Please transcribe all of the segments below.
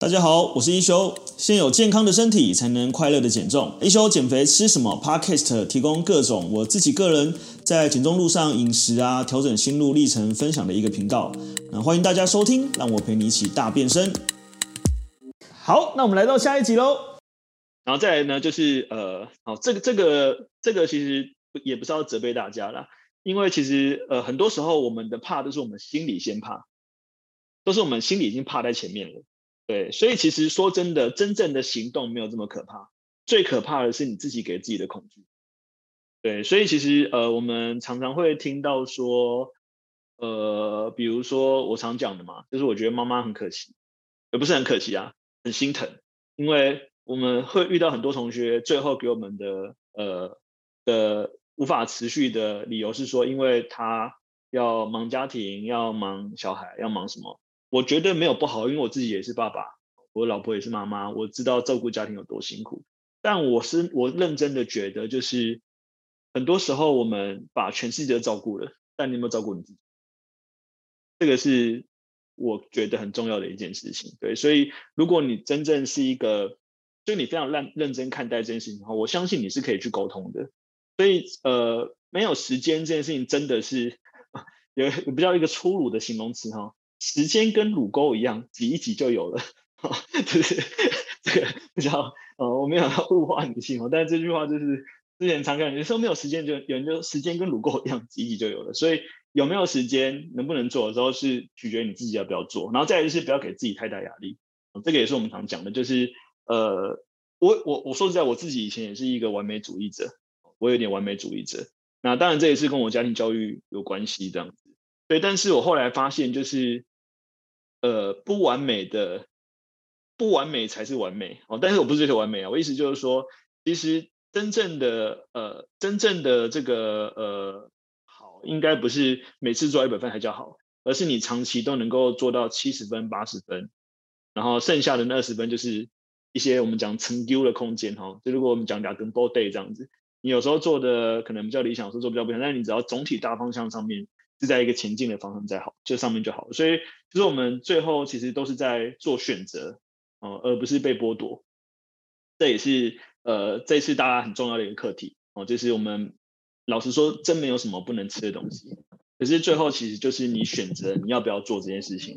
大家好，我是一休。先有健康的身体，才能快乐的减重。一休减肥吃什么？Podcast 提供各种我自己个人在减重路上饮食啊，调整心路历程分享的一个频道。那欢迎大家收听，让我陪你一起大变身。好，那我们来到下一集喽。然后再来呢，就是呃，好，这个这个这个其实也不是要责备大家啦，因为其实呃，很多时候我们的怕都是我们心里先怕，都是我们心里已经怕在前面了。对，所以其实说真的，真正的行动没有这么可怕，最可怕的是你自己给自己的恐惧。对，所以其实呃，我们常常会听到说，呃，比如说我常讲的嘛，就是我觉得妈妈很可惜，也不是很可惜啊，很心疼，因为我们会遇到很多同学最后给我们的呃的无法持续的理由是说，因为他要忙家庭，要忙小孩，要忙什么。我觉得没有不好，因为我自己也是爸爸，我老婆也是妈妈，我知道照顾家庭有多辛苦。但我是我认真的觉得，就是很多时候我们把全世界照顾了，但你有没有照顾你自己？这个是我觉得很重要的一件事情。对，所以如果你真正是一个，就你非常认认真看待这件事情的话，我相信你是可以去沟通的。所以呃，没有时间这件事情真的是 有有比较一个粗鲁的形容词哈。时间跟乳沟一样，挤一挤就有了，就是这个比较呃，我没有要物化女性哦，但是这句话就是之前常看，有时候没有时间就有人就时间跟乳沟一样，挤一挤就有了。所以有没有时间，能不能做的时候是取决于你自己要不要做，然后再来就是不要给自己太大压力。这个也是我们常讲的，就是呃，我我我说实在，我自己以前也是一个完美主义者，我有点完美主义者。那当然这也是跟我家庭教育有关系这样子。对，但是我后来发现就是。呃，不完美的，不完美才是完美哦。但是我不是追求完美啊，我意思就是说，其实真正的呃，真正的这个呃好，应该不是每次做一百分才叫好，而是你长期都能够做到七十分、八十分，然后剩下的那二十分就是一些我们讲成丢的空间哈、哦。就如果我们讲两根 ball day 这样子，你有时候做的可能比较理想，有时候做比较不理想，但是你只要总体大方向上面。是在一个前进的方向在好，这上面就好。所以其实我们最后其实都是在做选择，哦，而不是被剥夺。这也是呃这次大家很重要的一个课题哦，就是我们老实说，真没有什么不能吃的东西。可是最后其实就是你选择你要不要做这件事情，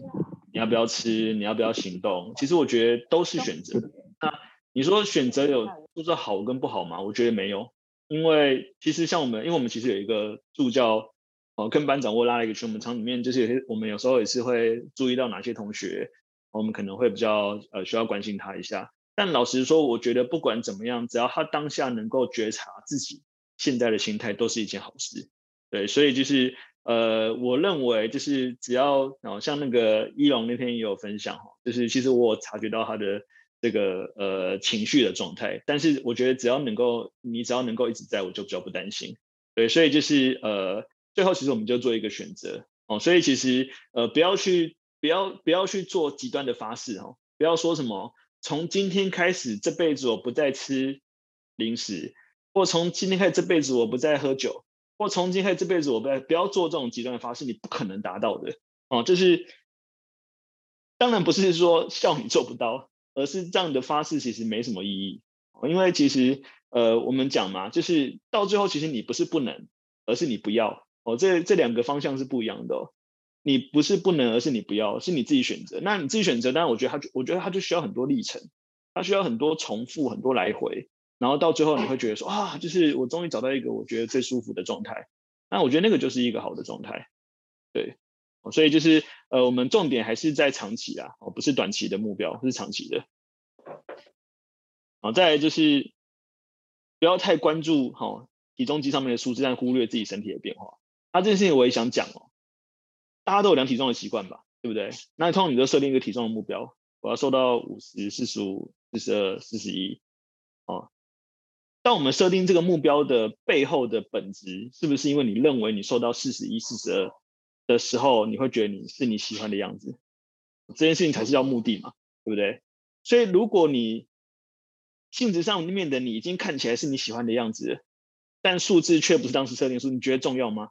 你要不要吃，你要不要行动。其实我觉得都是选择。那你说选择有就是好跟不好吗？我觉得没有，因为其实像我们，因为我们其实有一个助教。哦，跟班长我拉了一个群，我们厂里面就是有些，我们有时候也是会注意到哪些同学，我们可能会比较呃需要关心他一下。但老实说，我觉得不管怎么样，只要他当下能够觉察自己现在的心态，都是一件好事。对，所以就是呃，我认为就是只要哦，像那个一龙那天也有分享哈，就是其实我有察觉到他的这个呃情绪的状态，但是我觉得只要能够你只要能够一直在，我就比较不担心。对，所以就是呃。最后，其实我们就做一个选择哦，所以其实呃，不要去，不要不要去做极端的发誓哦，不要说什么从今天开始这辈子我不再吃零食，或从今天开始这辈子我不再喝酒，或从今天开始这辈子我不再不要做这种极端的发誓，你不可能达到的哦。就是当然不是说笑你做不到，而是这样的发誓其实没什么意义，因为其实呃，我们讲嘛，就是到最后其实你不是不能，而是你不要。哦，这这两个方向是不一样的哦。你不是不能，而是你不要，是你自己选择。那你自己选择，当然我觉得他就，我觉得他就需要很多历程，他需要很多重复，很多来回，然后到最后你会觉得说啊，就是我终于找到一个我觉得最舒服的状态。那我觉得那个就是一个好的状态，对。所以就是呃，我们重点还是在长期啊，哦，不是短期的目标，是长期的。好，再来就是不要太关注哈体重机上面的数字，但忽略自己身体的变化。那、啊、这件事情我也想讲哦，大家都有量体重的习惯吧，对不对？那通常你就设定一个体重的目标，我要瘦到五十、四十五、四十二、四十一，哦。当我们设定这个目标的背后的本质，是不是因为你认为你瘦到四十一、四十二的时候，你会觉得你是你喜欢的样子？这件事情才是叫目的嘛，对不对？所以如果你性质上面的你已经看起来是你喜欢的样子，但数字却不是当时设定数，你觉得重要吗？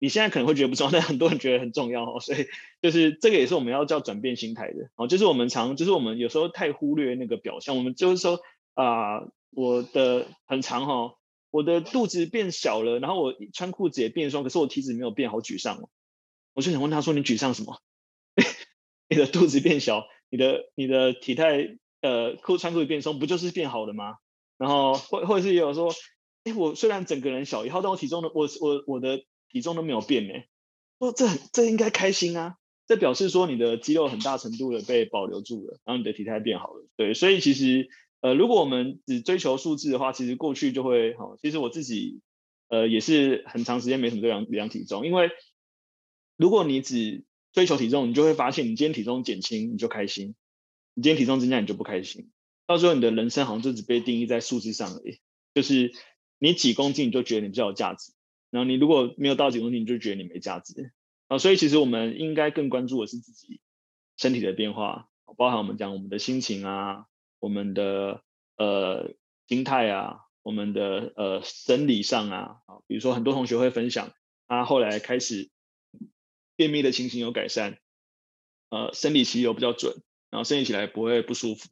你现在可能会觉得不重要，但很多人觉得很重要哦。所以就是这个也是我们要叫转变心态的哦。就是我们常，就是我们有时候太忽略那个表象。我们就是说啊、我的很长哈、哦，我的肚子变小了，然后我穿裤子也变松，可是我体脂没有变，好沮丧哦。我就想问他说：“你沮丧什么？你的肚子变小，你的你的体态呃裤穿裤子变松，不就是变好了吗？”然后或或者是也有说：“哎，我虽然整个人小一号，但我体重的我我我的。”体重都没有变呢，说这这应该开心啊，这表示说你的肌肉很大程度的被保留住了，然后你的体态变好了，对，所以其实呃，如果我们只追求数字的话，其实过去就会哈，其实我自己呃也是很长时间没什么量量体重，因为如果你只追求体重，你就会发现你今天体重减轻你就开心，你今天体重增加你就不开心，到时候你的人生好像就只被定义在数字上而已，就是你几公斤你就觉得你比较有价值。然后你如果没有到几公斤，你就觉得你没价值啊。所以其实我们应该更关注的是自己身体的变化，包含我们讲我们的心情啊，我们的呃心态啊，我们的呃生理上啊，啊，比如说很多同学会分享，他后来开始便秘的情形有改善，呃，生理期有比较准，然后生理起来不会不舒服，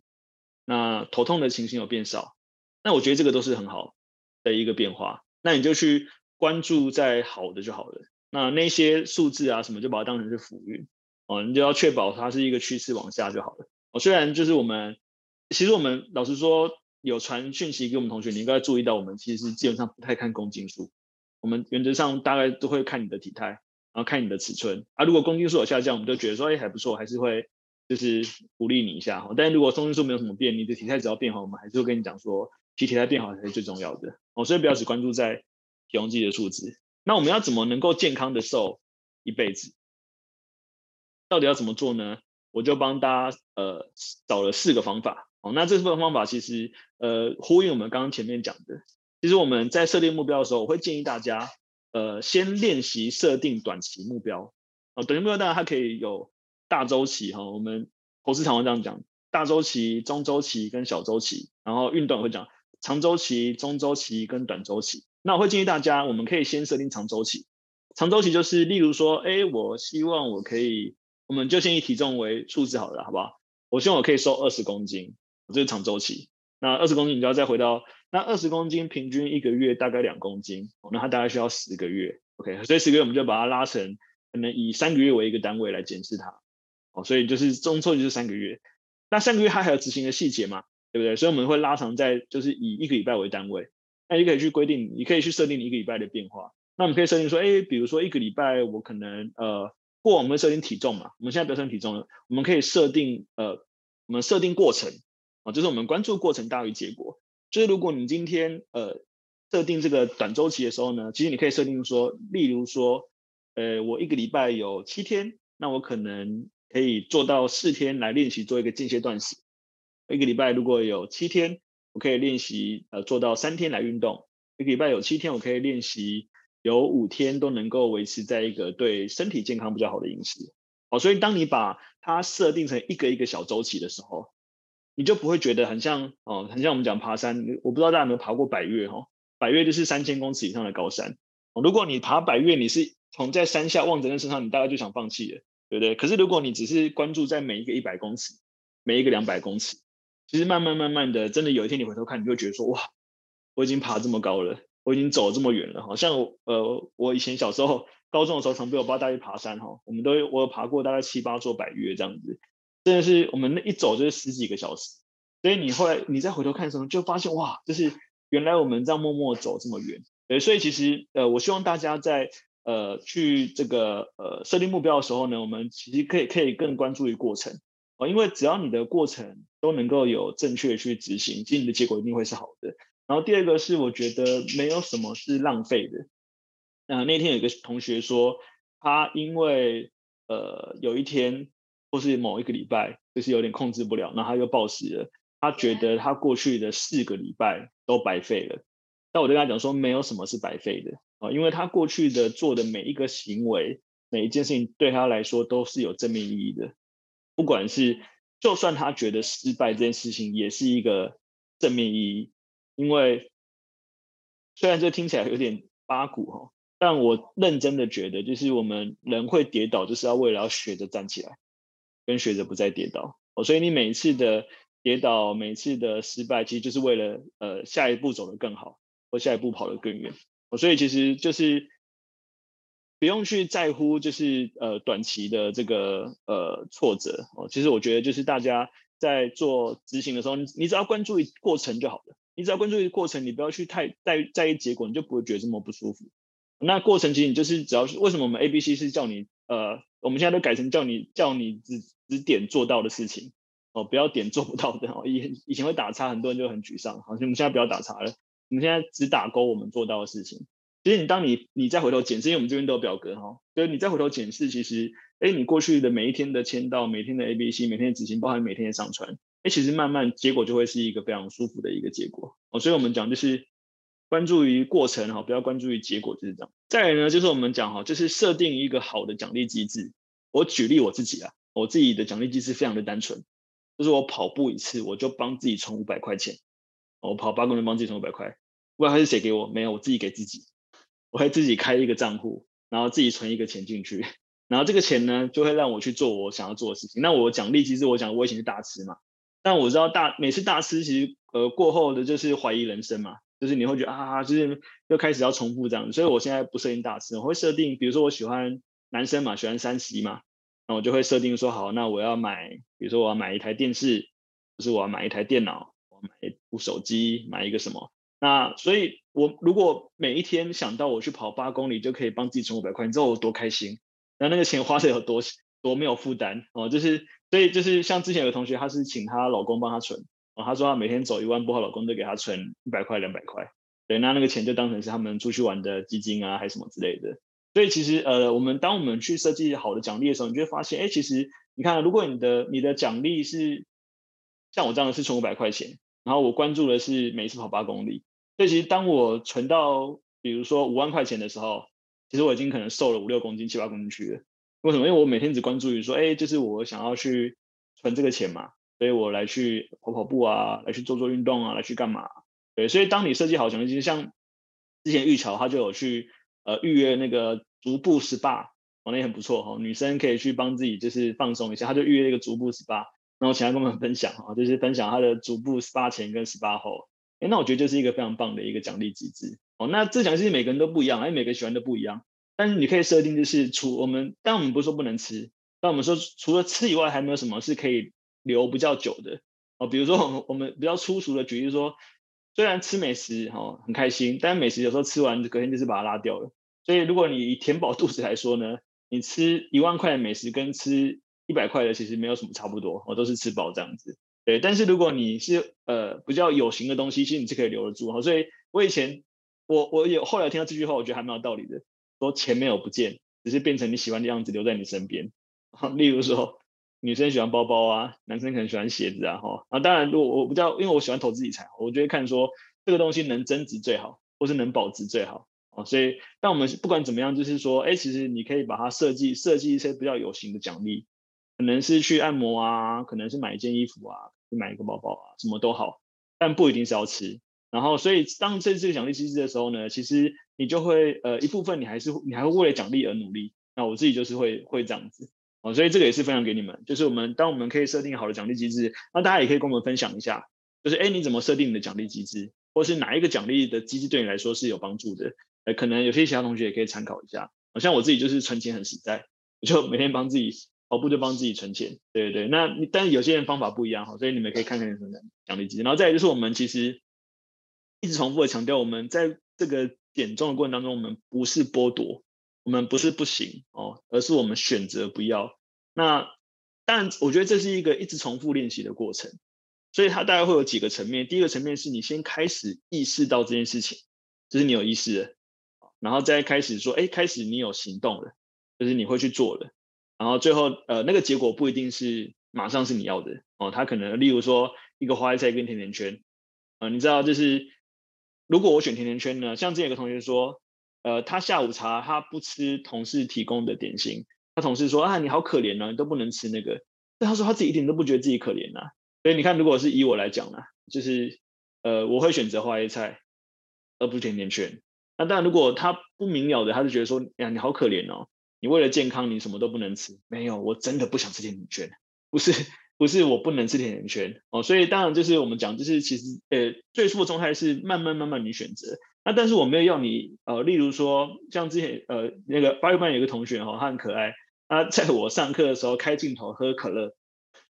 那头痛的情形有变少，那我觉得这个都是很好的一个变化，那你就去。关注在好的就好了，那那些数字啊什么就把它当成是浮云哦，你就要确保它是一个趋势往下就好了。哦，虽然就是我们，其实我们老实说有传讯息给我们同学，你应该注意到我们其实基本上不太看公斤数，我们原则上大概都会看你的体态，然后看你的尺寸啊。如果公斤数有下降，我们就觉得说哎还不错，还是会就是鼓励你一下哈。但如果公斤数没有什么变，你的体态只要变好，我们还是会跟你讲说，其实体态变好才是最重要的哦。所以不要只关注在。体重计的数值，那我们要怎么能够健康的瘦一辈子？到底要怎么做呢？我就帮大家呃找了四个方法。哦，那这四个方法其实呃呼应我们刚刚前面讲的。其实我们在设定目标的时候，我会建议大家呃先练习设定短期目标。哦，短期目标当然它可以有大周期哈，我们投资常会这样讲：大周期、中周期跟小周期。然后运动会讲长周期、中周期跟短周期。那我会建议大家，我们可以先设定长周期。长周期就是，例如说，哎，我希望我可以，我们就先以体重为数字好了，好不好？我希望我可以瘦二十公斤，这是长周期。那二十公斤，你就要再回到那二十公斤，平均一个月大概两公斤，那它大概需要十个月，OK？所以十个月我们就把它拉成，可能以三个月为一个单位来检视它，哦，所以就是中周期就是三个月。那三个月它还有执行的细节嘛，对不对？所以我们会拉长在，就是以一个礼拜为单位。那你可以去规定，你可以去设定你一个礼拜的变化。那我们可以设定说，哎，比如说一个礼拜我可能呃，过往我们会设定体重嘛，我们现在不要设定体重了，我们可以设定呃，我们设定过程啊，就是我们关注过程大于结果。就是如果你今天呃设定这个短周期的时候呢，其实你可以设定说，例如说，呃，我一个礼拜有七天，那我可能可以做到四天来练习做一个间歇断食。一个礼拜如果有七天。我可以练习呃做到三天来运动，一个礼拜有七天，我可以练习有五天都能够维持在一个对身体健康比较好的饮食。好，所以当你把它设定成一个一个小周期的时候，你就不会觉得很像哦，很像我们讲爬山。我不知道大家有没有爬过百岳哈？百岳就是三千公尺以上的高山。如果你爬百岳，你是从在山下望着那山上，你大概就想放弃了，对不对？可是如果你只是关注在每一个一百公尺，每一个两百公尺。其实慢慢慢慢的，真的有一天你回头看，你就会觉得说，哇，我已经爬这么高了，我已经走这么远了。好像呃，我以前小时候高中的时候，常被我爸带去爬山哈，我们都我有爬过大概七八座百岳这样子，真的是我们那一走就是十几个小时。所以你后来你再回头看的时候，就发现哇，就是原来我们这样默默走这么远。对，所以其实呃，我希望大家在呃去这个呃设定目标的时候呢，我们其实可以可以更关注于过程。哦，因为只要你的过程都能够有正确去执行，其实你的结果一定会是好的。然后第二个是，我觉得没有什么是浪费的。那那天有个同学说，他因为呃有一天或是某一个礼拜就是有点控制不了，然后他又暴食了。他觉得他过去的四个礼拜都白费了。但我就跟他讲说，没有什么是白费的啊，因为他过去的做的每一个行为，每一件事情对他来说都是有正面意义的。不管是，就算他觉得失败这件事情也是一个正面意义，因为虽然这听起来有点八股哈，但我认真的觉得，就是我们人会跌倒，就是要为了要学着站起来，跟学着不再跌倒。哦，所以你每一次的跌倒，每一次的失败，其实就是为了呃下一步走得更好，或下一步跑得更远。哦，所以其实就是不用去在乎，就是呃短期的这个呃挫折。哦，其实我觉得就是大家在做执行的时候，你你只要关注过程就好了。你只要关注于过程，你不要去太在在意结果，你就不会觉得这么不舒服。那过程其实你就是只要是为什么我们 A B C 是叫你呃，我们现在都改成叫你叫你只只点做到的事情哦，不要点做不到的哦。以以前会打叉，很多人就很沮丧。好像，我们现在不要打叉了，我们现在只打勾我们做到的事情。其实你当你你再回头检视，因为我们这边都有表格哈，所以你再回头检视，其实哎，你过去的每一天的签到，每天的 A B C，每天的执行，包含每天的上传，哎，其实慢慢结果就会是一个非常舒服的一个结果哦。所以我们讲就是。关注于过程哈，不要关注于结果，就是这样。再来呢，就是我们讲哈，就是设定一个好的奖励机制。我举例我自己啊，我自己的奖励机制非常的单纯，就是我跑步一次，我就帮自己充五百块钱。我跑八公里帮自己充五百块，不知道他是谁给我，没有，我自己给自己。我会自己开一个账户，然后自己存一个钱进去，然后这个钱呢，就会让我去做我想要做的事情。那我奖励其实，我讲我以前是大吃嘛，但我知道大每次大吃其实呃过后的就是怀疑人生嘛。就是你会觉得啊，就是又开始要重复这样，所以我现在不设定大吃，我会设定，比如说我喜欢男生嘛，喜欢三十一嘛，那我就会设定说好，那我要买，比如说我要买一台电视，就是我要买一台电脑，我要买一部手机，买一个什么，那所以我如果每一天想到我去跑八公里就可以帮自己存五百块，你知道我多开心，那那个钱花的有多 多没有负担哦，就是所以就是像之前有个同学，她是请她老公帮她存。哦，她说她每天走一万步，她老公都给她存一百块、两百块，对，那那个钱就当成是他们出去玩的基金啊，还是什么之类的。所以其实呃，我们当我们去设计好的奖励的时候，你就会发现，哎，其实你看，如果你的你的奖励是像我这样的是存五百块钱，然后我关注的是每一次跑八公里，所以其实当我存到比如说五万块钱的时候，其实我已经可能瘦了五六公斤、七八公斤去了。为什么？因为我每天只关注于说，哎，就是我想要去存这个钱嘛。所以我来去跑跑步啊，来去做做运动啊，来去干嘛？对，所以当你设计好奖励机制，像之前玉桥他就有去呃预约那个足部 SPA，哦，那也很不错哈、哦，女生可以去帮自己就是放松一下，他就预约一个足部 SPA，然后请他跟我们分享哈，就是分享他的足部 SPA 前跟 SPA 后，哎，那我觉得就是一个非常棒的一个奖励机制哦。那这奖励机制每个人都不一样，哎，每个喜欢都不一样，但是你可以设定就是除我们，但我们不是说不能吃，但我们说除了吃以外，还没有什么是可以。留比较久的哦，比如说我们我们比较粗俗的举例说，虽然吃美食哈很开心，但美食有时候吃完隔天就是把它拉掉了。所以如果你填饱肚子来说呢，你吃一万块的美食跟吃一百块的其实没有什么差不多，我都是吃饱这样子。对，但是如果你是呃比较有形的东西，其实你是可以留得住哈。所以我以前我我有后来听到这句话，我觉得还蛮有道理的，说钱没有不见，只是变成你喜欢的样子留在你身边。例如说。女生喜欢包包啊，男生可能喜欢鞋子啊，哈啊，当然，如果我不知道，因为我喜欢投资理财，我就会看说这个东西能增值最好，或是能保值最好，哦，所以，但我们不管怎么样，就是说，哎，其实你可以把它设计设计一些比较有形的奖励，可能是去按摩啊，可能是买一件衣服啊，买一个包包啊，什么都好，但不一定是要吃。然后，所以当这这个奖励机制的时候呢，其实你就会呃一部分你还是你还会为了奖励而努力。那我自己就是会会这样子。哦，所以这个也是分享给你们，就是我们当我们可以设定好的奖励机制，那大家也可以跟我们分享一下，就是哎，你怎么设定你的奖励机制，或是哪一个奖励的机制对你来说是有帮助的？呃，可能有些其他同学也可以参考一下。好像我自己就是存钱很实在，我就每天帮自己跑步，就帮自己存钱。对对对，那但是有些人方法不一样哈，所以你们可以看看什么奖励机制。然后再来就是我们其实一直重复的强调，我们在这个减重的过程当中，我们不是剥夺。我们不是不行哦，而是我们选择不要。那但我觉得这是一个一直重复练习的过程，所以它大概会有几个层面。第一个层面是你先开始意识到这件事情，就是你有意识了，然后再开始说，哎，开始你有行动了，就是你会去做了。然后最后，呃，那个结果不一定是马上是你要的哦，它可能例如说一个花椰菜跟甜甜圈，呃，你知道，就是如果我选甜甜圈呢，像之前有个同学说。呃，他下午茶他不吃同事提供的点心，他同事说啊，你好可怜啊，你都不能吃那个。但他说他自己一点都不觉得自己可怜呐。所以你看，如果是以我来讲呢，就是呃，我会选择花椰菜，而不是甜甜圈。那当然，如果他不明了的，他就觉得说，呀，你好可怜哦，你为了健康，你什么都不能吃。没有，我真的不想吃甜甜圈，不是，不是我不能吃甜甜圈哦。所以当然就是我们讲，就是其实呃，最初的状态是慢慢慢慢你选择。那但是我没有要你呃，例如说像之前呃那个八月班有个同学哈、他很可爱，他在我上课的时候开镜头喝可乐，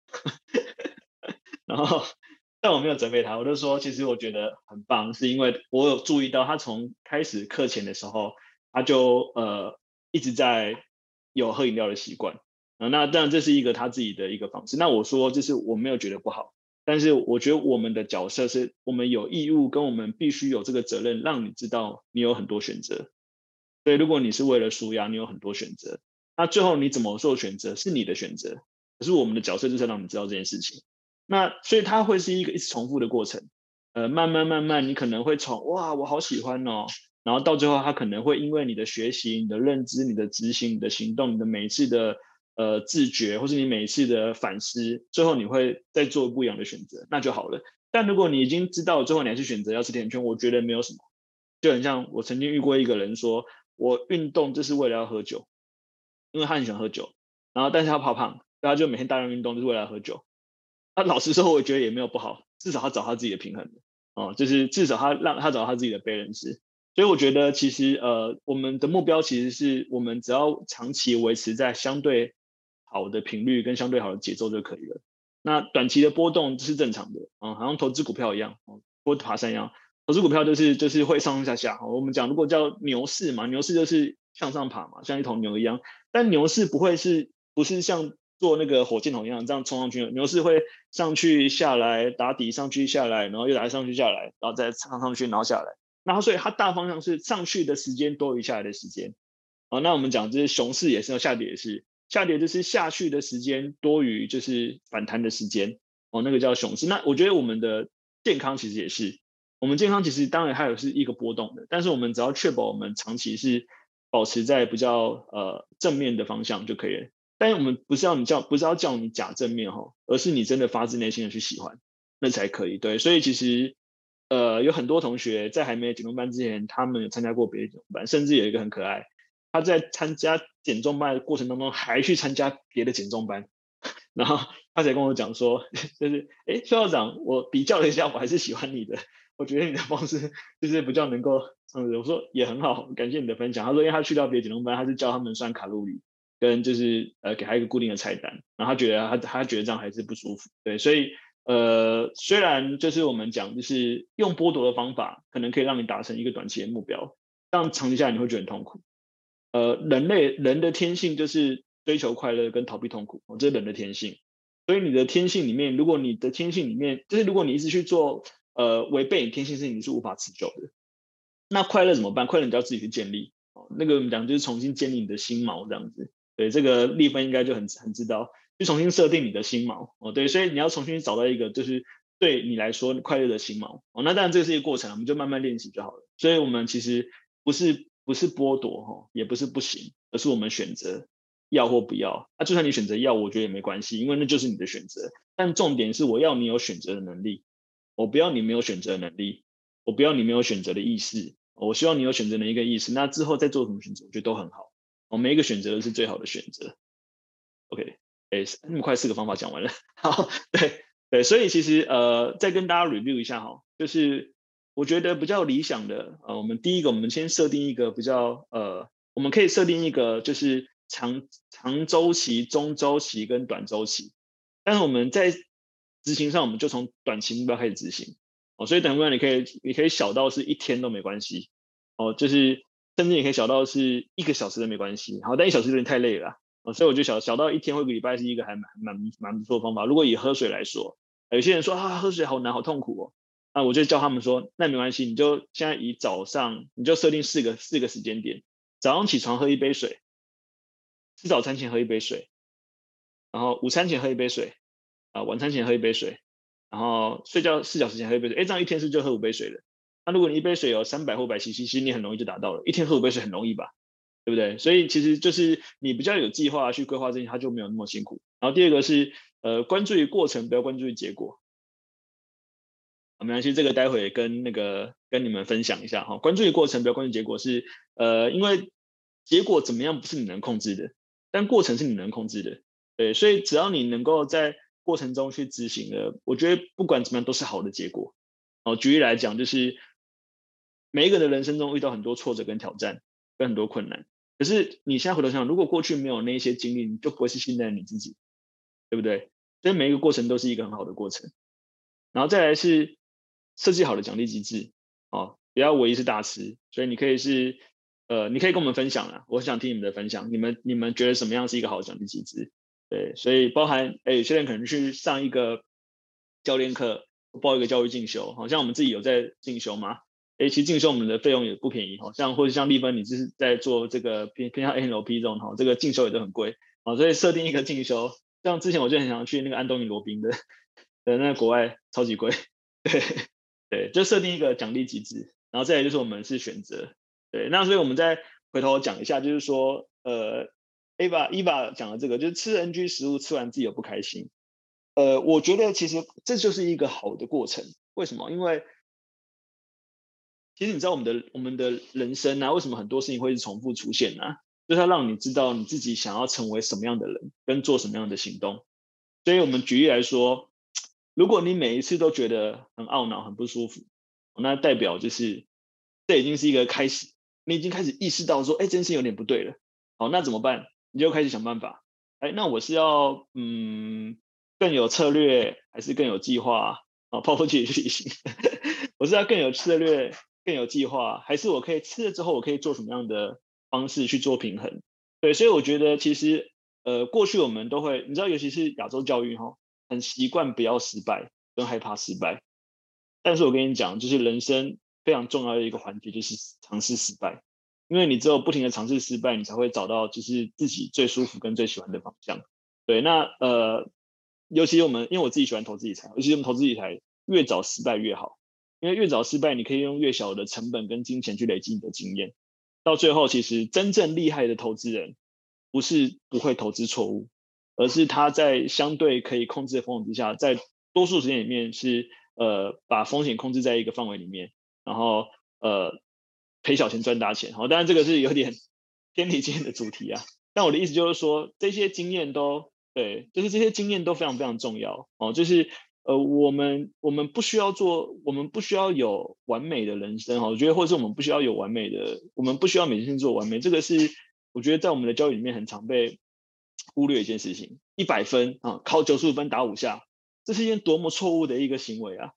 然后。但我没有责备他，我就说，其实我觉得很棒，是因为我有注意到他从开始课前的时候，他就呃一直在有喝饮料的习惯啊。那当然这是一个他自己的一个方式。那我说，就是我没有觉得不好，但是我觉得我们的角色是我们有义务跟我们必须有这个责任，让你知道你有很多选择。所以如果你是为了舒压，你有很多选择，那最后你怎么做选择是你的选择，可是我们的角色就是让你知道这件事情。那所以它会是一个一直重复的过程，呃，慢慢慢慢，你可能会从哇，我好喜欢哦，然后到最后，他可能会因为你的学习、你的认知、你的执行、你的行动、你的每一次的呃自觉，或是你每一次的反思，最后你会再做不一样的选择，那就好了。但如果你已经知道最后你还是选择要吃甜圈，我觉得没有什么，就很像我曾经遇过一个人说，我运动就是为了要喝酒，因为他很喜欢喝酒，然后但是他怕胖，大家就每天大量运动就是为了要喝酒。他老实说，我觉得也没有不好，至少他找他自己的平衡哦，就是至少他让他找他自己的 balance。所以我觉得其实呃，我们的目标其实是我们只要长期维持在相对好的频率跟相对好的节奏就可以了。那短期的波动是正常的嗯，好像投资股票一样，或爬山一样，投资股票就是就是会上上下下。我们讲如果叫牛市嘛，牛市就是向上爬嘛，像一头牛一样。但牛市不会是不是像。做那个火箭筒一样，这样冲上去，牛市会上去下来打底，上去下来，然后又来上去下来，然后再上上去，然后下来。那所以它大方向是上去的时间多于下来的时间。啊，那我们讲这是熊市也是，下跌也是，下跌就是下去的时间多于就是反弹的时间。哦，那个叫熊市。那我觉得我们的健康其实也是，我们健康其实当然还有是一个波动的，但是我们只要确保我们长期是保持在比较呃正面的方向就可以了。但是我们不是要你叫，不是要叫你假正面哈，而是你真的发自内心的去喜欢，那才可以。对，所以其实呃有很多同学在还没有减重班之前，他们有参加过别的减重班，甚至有一个很可爱，他在参加减重班的过程当中还去参加别的减重班，然后他才跟我讲说，就是哎，萧校长，我比较了一下，我还是喜欢你的，我觉得你的方式就是比较能够，嗯，我说也很好，感谢你的分享。他说，因为他去到别的减重班，他是教他们算卡路里。跟就是呃给他一个固定的菜单，然后他觉得他他觉得这样还是不舒服，对，所以呃虽然就是我们讲就是用剥夺的方法，可能可以让你达成一个短期的目标，但长期下来你会觉得很痛苦。呃，人类人的天性就是追求快乐跟逃避痛苦，哦，这是人的天性。所以你的天性里面，如果你的天性里面就是如果你一直去做呃违背你天性事情，你是无法持久的。那快乐怎么办？快乐你就要自己去建立哦。那个我们讲就是重新建立你的心锚这样子。对，这个丽芬应该就很很知道，去重新设定你的心锚哦。对，所以你要重新找到一个就是对你来说快乐的心锚哦。那当然这是一个过程，我们就慢慢练习就好了。所以我们其实不是不是剥夺哈，也不是不行，而是我们选择要或不要。那、就算你选择要，我觉得也没关系，因为那就是你的选择。但重点是我要你有选择的能力，我不要你没有选择的能力，我不要你没有选择的意识，我希望你有选择的一个意识。那之后再做什么选择，我觉得都很好。我每一个选择都是最好的选择。OK，哎，那么快四个方法讲完了。好，对对，所以其实呃，再跟大家 review 一下哈，就是我觉得比较理想的呃，我们第一个，我们先设定一个比较呃，我们可以设定一个就是长长周期、中周期跟短周期。但是我们在执行上，我们就从短期目标开始执行。哦，所以短目标你可以你可以小到是一天都没关系。哦，就是。甚至也可以小到是一个小时都没关系，好，但一小时有点太累了，所以我觉得小小到一天或一个礼拜是一个还蛮蛮蛮不错的方法。如果以喝水来说，有些人说啊喝水好难好痛苦哦，那我就教他们说，那没关系，你就现在以早上你就设定四个四个时间点，早上起床喝一杯水，吃早餐前喝一杯水，然后午餐前喝一杯水，啊晚餐前喝一杯水，然后睡觉四小时前喝一杯水，哎这样一天是就喝五杯水了。那如果你一杯水有三百或百 CC，其实你很容易就达到了。一天喝五杯水很容易吧，对不对？所以其实就是你比较有计划去规划这些，他就没有那么辛苦。然后第二个是，呃，关注于过程，不要关注于结果。没关系，这个待会跟那个跟你们分享一下哈。关注于过程，不要关注结果是，呃，因为结果怎么样不是你能控制的，但过程是你能控制的。对，所以只要你能够在过程中去执行的，我觉得不管怎么样都是好的结果。哦，举例来讲，就是每一个人的人生中遇到很多挫折跟挑战，跟很多困难。可是你现在回头想想，如果过去没有那些经历，你就不会是现在的你自己，对不对？所以每一个过程都是一个很好的过程。然后再来是设计好的奖励机制，哦，不要唯一是大师，所以你可以是，呃，你可以跟我们分享啦，我想听你们的分享，你们你们觉得什么样是一个好的奖励机制？对，所以包含，哎，有些人可能去上一个教练课，报一个教育进修，好像我们自己有在进修吗？哎，其实进修我们的费用也不便宜，好像或者像立芬，你就是在做这个偏偏向 NLP 这种哈，这个进修也都很贵，啊，所以设定一个进修，像之前我就很想去那个安东尼罗宾的的那国外超级贵，对对，就设定一个奖励机制，然后再来就是我们是选择，对，那所以我们再回头讲一下，就是说，呃。Ava Eva 讲的这个，就是吃 NG 食物吃完自己又不开心。呃，我觉得其实这就是一个好的过程。为什么？因为其实你知道我们的我们的人生啊，为什么很多事情会是重复出现呢？就是它让你知道你自己想要成为什么样的人，跟做什么样的行动。所以我们举例来说，如果你每一次都觉得很懊恼、很不舒服，那代表就是这已经是一个开始，你已经开始意识到说，哎，这件事有点不对了。好，那怎么办？你就开始想办法，哎，那我是要嗯更有策略，还是更有计划啊？泡泡去旅行，我是要更有策略、更有计划，还是我可以吃了之后，我可以做什么样的方式去做平衡？对，所以我觉得其实呃，过去我们都会，你知道，尤其是亚洲教育哈，很习惯不要失败，更害怕失败。但是我跟你讲，就是人生非常重要的一个环节，就是尝试失败。因为你只有不停的尝试失败，你才会找到就是自己最舒服跟最喜欢的方向。对，那呃，尤其我们，因为我自己喜欢投资理财，尤其我们投资理财越早失败越好，因为越早失败，你可以用越小的成本跟金钱去累积你的经验。到最后，其实真正厉害的投资人，不是不会投资错误，而是他在相对可以控制的风险之下，在多数时间里面是呃把风险控制在一个范围里面，然后呃。赔小钱赚大钱，好，当然这个是有点 偏离今天的主题啊。但我的意思就是说，这些经验都对，就是这些经验都非常非常重要哦。就是呃，我们我们不需要做，我们不需要有完美的人生哈。我觉得，或者是我们不需要有完美的，我们不需要每天做完美。这个是我觉得在我们的教育里面很常被忽略一件事情。一百分啊，考九十五分打五下，这是一件多么错误的一个行为啊！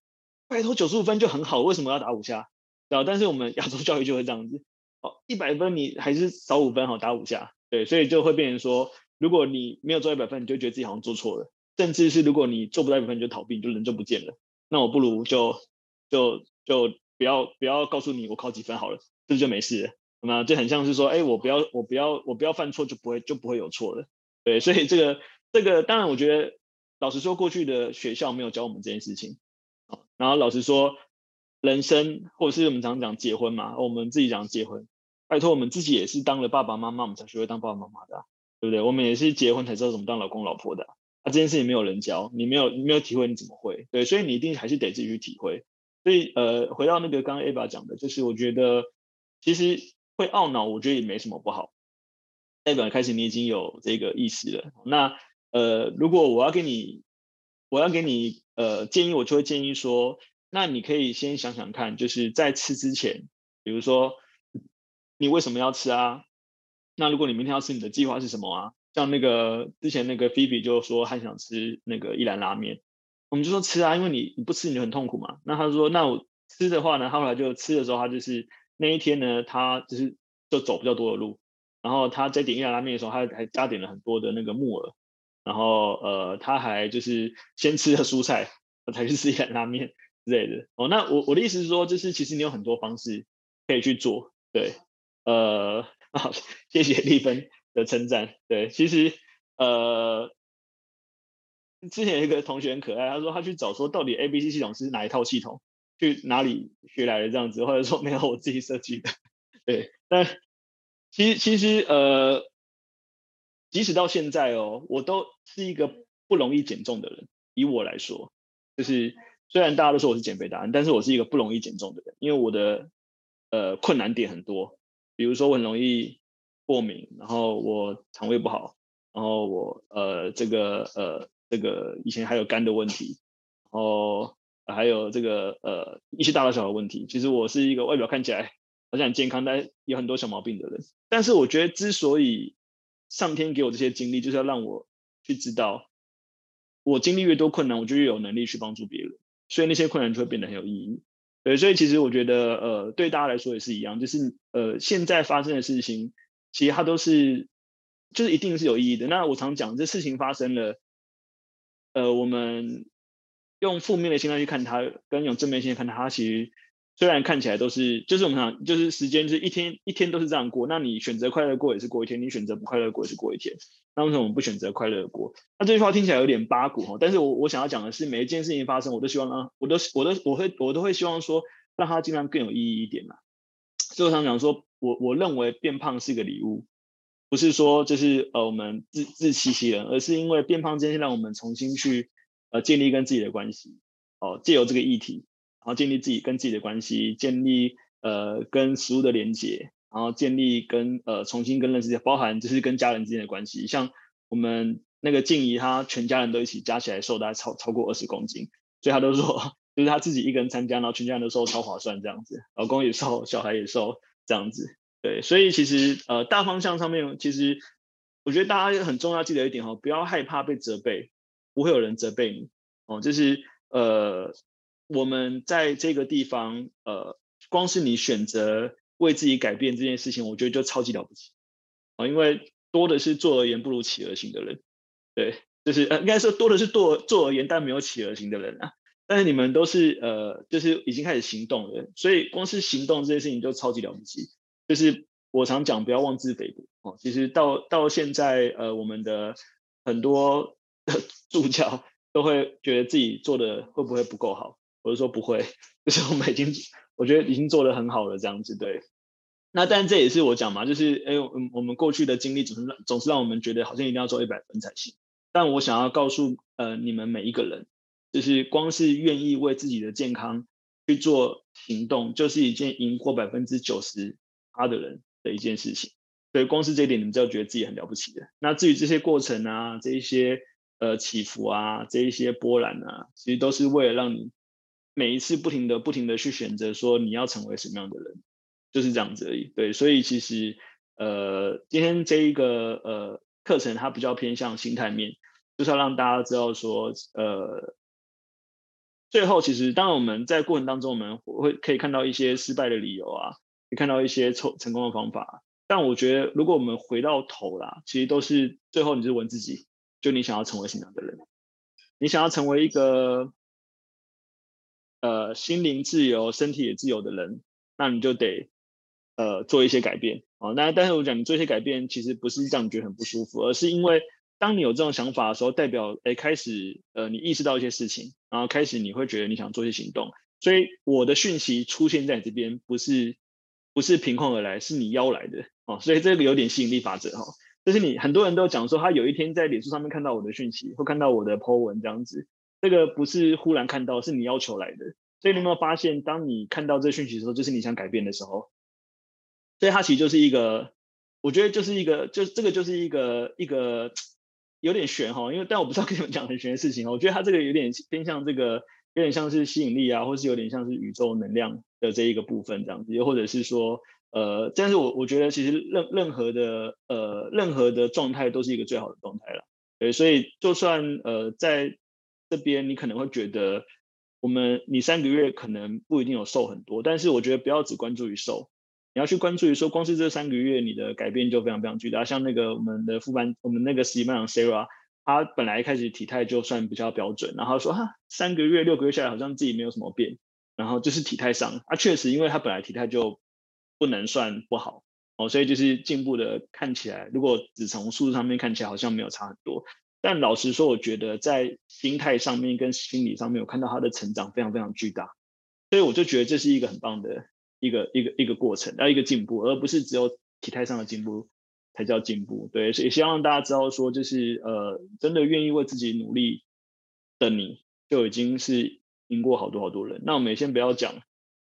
拜托，九十五分就很好，为什么要打五下？对，但是我们亚洲教育就会这样子，哦，一百分你还是少五分，好打五下，对，所以就会变成说，如果你没有做一百分，你就觉得自己好像做错了，甚至是如果你做不到一部分，你就逃避，你就人就不见了。那我不如就就就不要不要告诉你我考几分好了，这就没事了。那就很像是说，哎，我不要我不要我不要犯错，就不会就不会有错了。对，所以这个这个当然，我觉得老实说，过去的学校没有教我们这件事情，然后老实说。人生，或者是我们常讲结婚嘛，我们自己讲结婚，拜托我们自己也是当了爸爸妈妈，我们才学会当爸爸妈妈的，对不对？我们也是结婚才知道怎么当老公老婆的，啊，这件事情没有人教，你没有你没有体会，你怎么会？对，所以你一定还是得自己去体会。所以呃，回到那个刚刚 Ava 讲的，就是我觉得其实会懊恼，我觉得也没什么不好。代表开始你已经有这个意识了。那呃，如果我要给你，我要给你呃建议，我就会建议说。那你可以先想想看，就是在吃之前，比如说你为什么要吃啊？那如果你明天要吃，你的计划是什么啊？像那个之前那个菲比就说他想吃那个一兰拉面，我们就说吃啊，因为你你不吃你就很痛苦嘛。那他说那我吃的话呢，他后来就吃的时候，他就是那一天呢，他就是就走比较多的路，然后他在点一兰拉面的时候，他还加点了很多的那个木耳，然后呃他还就是先吃了蔬菜，才去吃一兰拉面。之类的哦，那我我的意思是说，就是其实你有很多方式可以去做，对，呃，好，谢谢丽芬的称赞，对，其实呃，之前有一个同学很可爱，他说他去找说到底 ABC 系统是哪一套系统，去哪里学来的这样子，或者说没有我自己设计的，对，但其实其实呃，即使到现在哦，我都是一个不容易减重的人，以我来说，就是。虽然大家都说我是减肥达人，但是我是一个不容易减重的人，因为我的呃困难点很多，比如说我很容易过敏，然后我肠胃不好，然后我呃这个呃这个以前还有肝的问题，然后还有这个呃一些大大小小的问题。其实我是一个外表看起来好像很健康，但有很多小毛病的人。但是我觉得之所以上天给我这些经历，就是要让我去知道，我经历越多困难，我就越有能力去帮助别人，所以那些困难就会变得很有意义。对，所以其实我觉得，呃，对大家来说也是一样，就是呃，现在发生的事情，其实它都是，就是一定是有意义的。那我常讲，这事情发生了，呃，我们用负面的心态去看它，跟用正面心态看它，它其实。虽然看起来都是，就是我们想，就是时间，就是一天一天都是这样过。那你选择快乐过也是过一天，你选择不快乐过也是过一天。那为什么我们不选择快乐过？那这句话听起来有点八股哈，但是我我想要讲的是，每一件事情发生，我都希望让，我都我都我会我都会希望说，让它尽量更有意义一点嘛。所以我常讲说，我我认为变胖是一个礼物，不是说就是呃我们自自欺欺人，而是因为变胖这件事让我们重新去呃建立跟自己的关系，哦，借由这个议题。然后建立自己跟自己的关系，建立呃跟食物的连接，然后建立跟呃重新跟认识，包含就是跟家人之间的关系。像我们那个静怡，她全家人都一起加起来瘦大概超超过二十公斤，所以她都说 就是她自己一个人参加，然后全家人都瘦超划算这样子，老公也瘦，小孩也瘦这样子。对，所以其实呃大方向上面，其实我觉得大家很重要记得一点哈，不要害怕被责备，不会有人责备你哦，就是呃。我们在这个地方，呃，光是你选择为自己改变这件事情，我觉得就超级了不起啊！因为多的是做而言不如起而行的人，对，就是呃，应该说多的是做做而言但没有起而行的人啊。但是你们都是呃，就是已经开始行动的，所以光是行动这件事情就超级了不起。就是我常讲，不要妄自菲薄哦。其实到到现在，呃，我们的很多 助教都会觉得自己做的会不会不够好。我是说不会，就是我们已经，我觉得已经做得很好了，这样子对。那但这也是我讲嘛，就是哎，我我们过去的经历总是让总是让我们觉得好像一定要做一百分才行。但我想要告诉呃你们每一个人，就是光是愿意为自己的健康去做行动，就是一件赢过百分之九十八的人的一件事情。所以光是这一点，你们就要觉得自己很了不起的。那至于这些过程啊，这一些呃起伏啊，这一些波澜啊，其实都是为了让你。每一次不停的、不停的去选择，说你要成为什么样的人，就是这样子而已。对，所以其实，呃，今天这一个呃课程，它比较偏向心态面，就是要让大家知道说，呃，最后其实当然我们在过程当中，我们会可以看到一些失败的理由啊，也看到一些成成功的方法。但我觉得，如果我们回到头啦，其实都是最后你就问自己，就你想要成为什么样的人？你想要成为一个。呃，心灵自由、身体也自由的人，那你就得呃做一些改变啊。那但是我讲，你做一些改变，其实不是让你觉得很不舒服，而是因为当你有这种想法的时候，代表哎开始呃你意识到一些事情，然后开始你会觉得你想做一些行动。所以我的讯息出现在你这边，不是不是凭空而来，是你邀来的哦。所以这个有点吸引力法则哈，就是你很多人都讲说，他有一天在脸书上面看到我的讯息，会看到我的 po 文这样子。这个不是忽然看到，是你要求来的。所以你有没有发现，当你看到这讯息的时候，就是你想改变的时候。所以它其实就是一个，我觉得就是一个，就这个就是一个一个有点玄哈，因为但我不知道 跟你们讲很玄的事情。我觉得它这个有点偏向这个，有点像是吸引力啊，或是有点像是宇宙能量的这一个部分这样子，又或者是说，呃，但是我我觉得其实任任何的呃任何的状态都是一个最好的状态了。对，所以就算呃在这边你可能会觉得，我们你三个月可能不一定有瘦很多，但是我觉得不要只关注于瘦，你要去关注于说，光是这三个月你的改变就非常非常巨大。像那个我们的副班，我们那个实习班长 Sarah，她本来一开始体态就算比较标准，然后说哈三个月六个月下来好像自己没有什么变，然后就是体态上啊确实，因为她本来体态就不能算不好哦，所以就是进步的看起来，如果只从数字上面看起来好像没有差很多。但老实说，我觉得在心态上面跟心理上面，我看到他的成长非常非常巨大，所以我就觉得这是一个很棒的一个一个一个过程，要一个进步，而不是只有体态上的进步才叫进步。对，所以希望大家知道说，就是呃，真的愿意为自己努力的你，就已经是赢过好多好多人。那我们也先不要讲，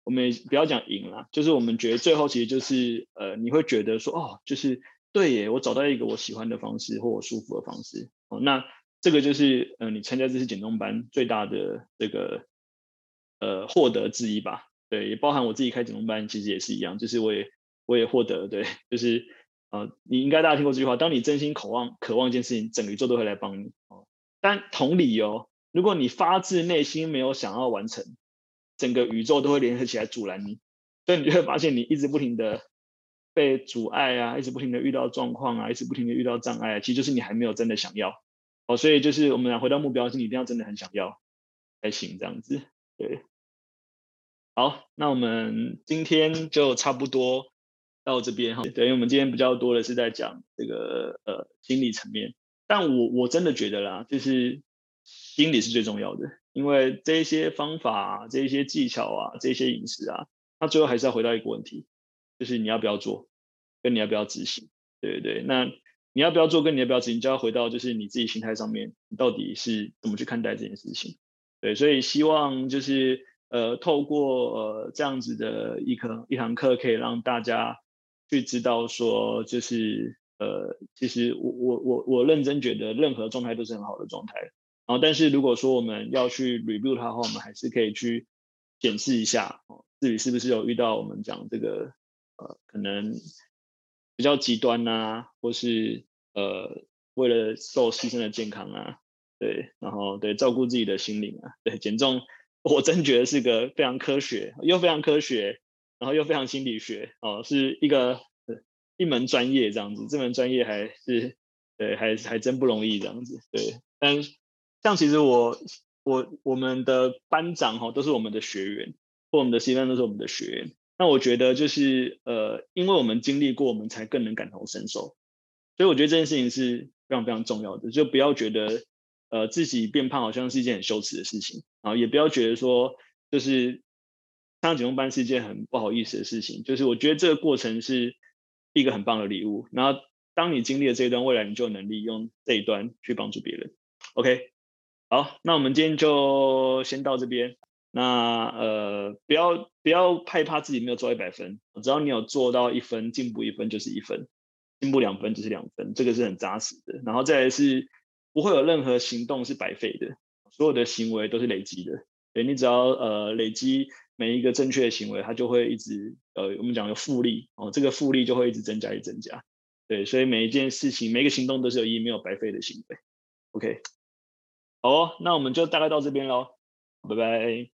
我们也不要讲赢了，就是我们觉得最后其实就是呃，你会觉得说哦，就是对耶，我找到一个我喜欢的方式或我舒服的方式哦。那这个就是呃，你参加这次减重班最大的这个呃获得之一吧。对，也包含我自己开减重班，其实也是一样，就是我也我也获得对，就是呃，你应该大家听过这句话，当你真心渴望渴望一件事情，整个宇宙都会来帮你哦。但同理哦，如果你发自内心没有想要完成，整个宇宙都会联合起来阻拦你，所以你就会发现你一直不停的被阻碍啊，一直不停的遇到状况啊，一直不停的遇到障碍啊，其实就是你还没有真的想要哦。所以就是我们来回到目标，是你一定要真的很想要才行，这样子对。好，那我们今天就差不多到这边哈。等于我们今天比较多的是在讲这个呃心理层面，但我我真的觉得啦，就是心理是最重要的，因为这些方法、这些技巧啊、这些饮食啊，那最后还是要回到一个问题，就是你要不要做，跟你要不要执行，对不对？那你要不要做，跟你要不要执行，就要回到就是你自己心态上面，你到底是怎么去看待这件事情？对，所以希望就是。呃，透过呃这样子的一课一堂课，可以让大家去知道说，就是呃，其实我我我我认真觉得任何状态都是很好的状态。然后，但是如果说我们要去 review 它的话，我们还是可以去检视一下，哦，自己是不是有遇到我们讲这个呃可能比较极端啊，或是呃为了受牺牲的健康啊，对，然后对照顾自己的心灵啊，对减重。我真觉得是个非常科学，又非常科学，然后又非常心理学哦，是一个一门专业这样子。这门专业还是对，还还真不容易这样子。对，但像其实我我我们的班长哈都是我们的学员，或我们的 C 班都是我们的学员。那我觉得就是呃，因为我们经历过，我们才更能感同身受。所以我觉得这件事情是非常非常重要的，就不要觉得。呃，自己变胖好像是一件很羞耻的事情啊，也不要觉得说就是参加减重班是一件很不好意思的事情。就是我觉得这个过程是一个很棒的礼物。然后当你经历了这一段，未来你就有能力用这一段去帮助别人。OK，好，那我们今天就先到这边。那呃，不要不要害怕自己没有做一百分，只要你有做到一分，进步一分就是一分，进步两分就是两分，这个是很扎实的。然后再来是。不会有任何行动是白费的，所有的行为都是累积的。对，你只要呃累积每一个正确的行为，它就会一直呃我们讲的复利哦，这个复利就会一直增加，一增加。对，所以每一件事情，每一个行动都是有意义，没有白费的行为。OK，好，那我们就大概到这边喽，拜拜。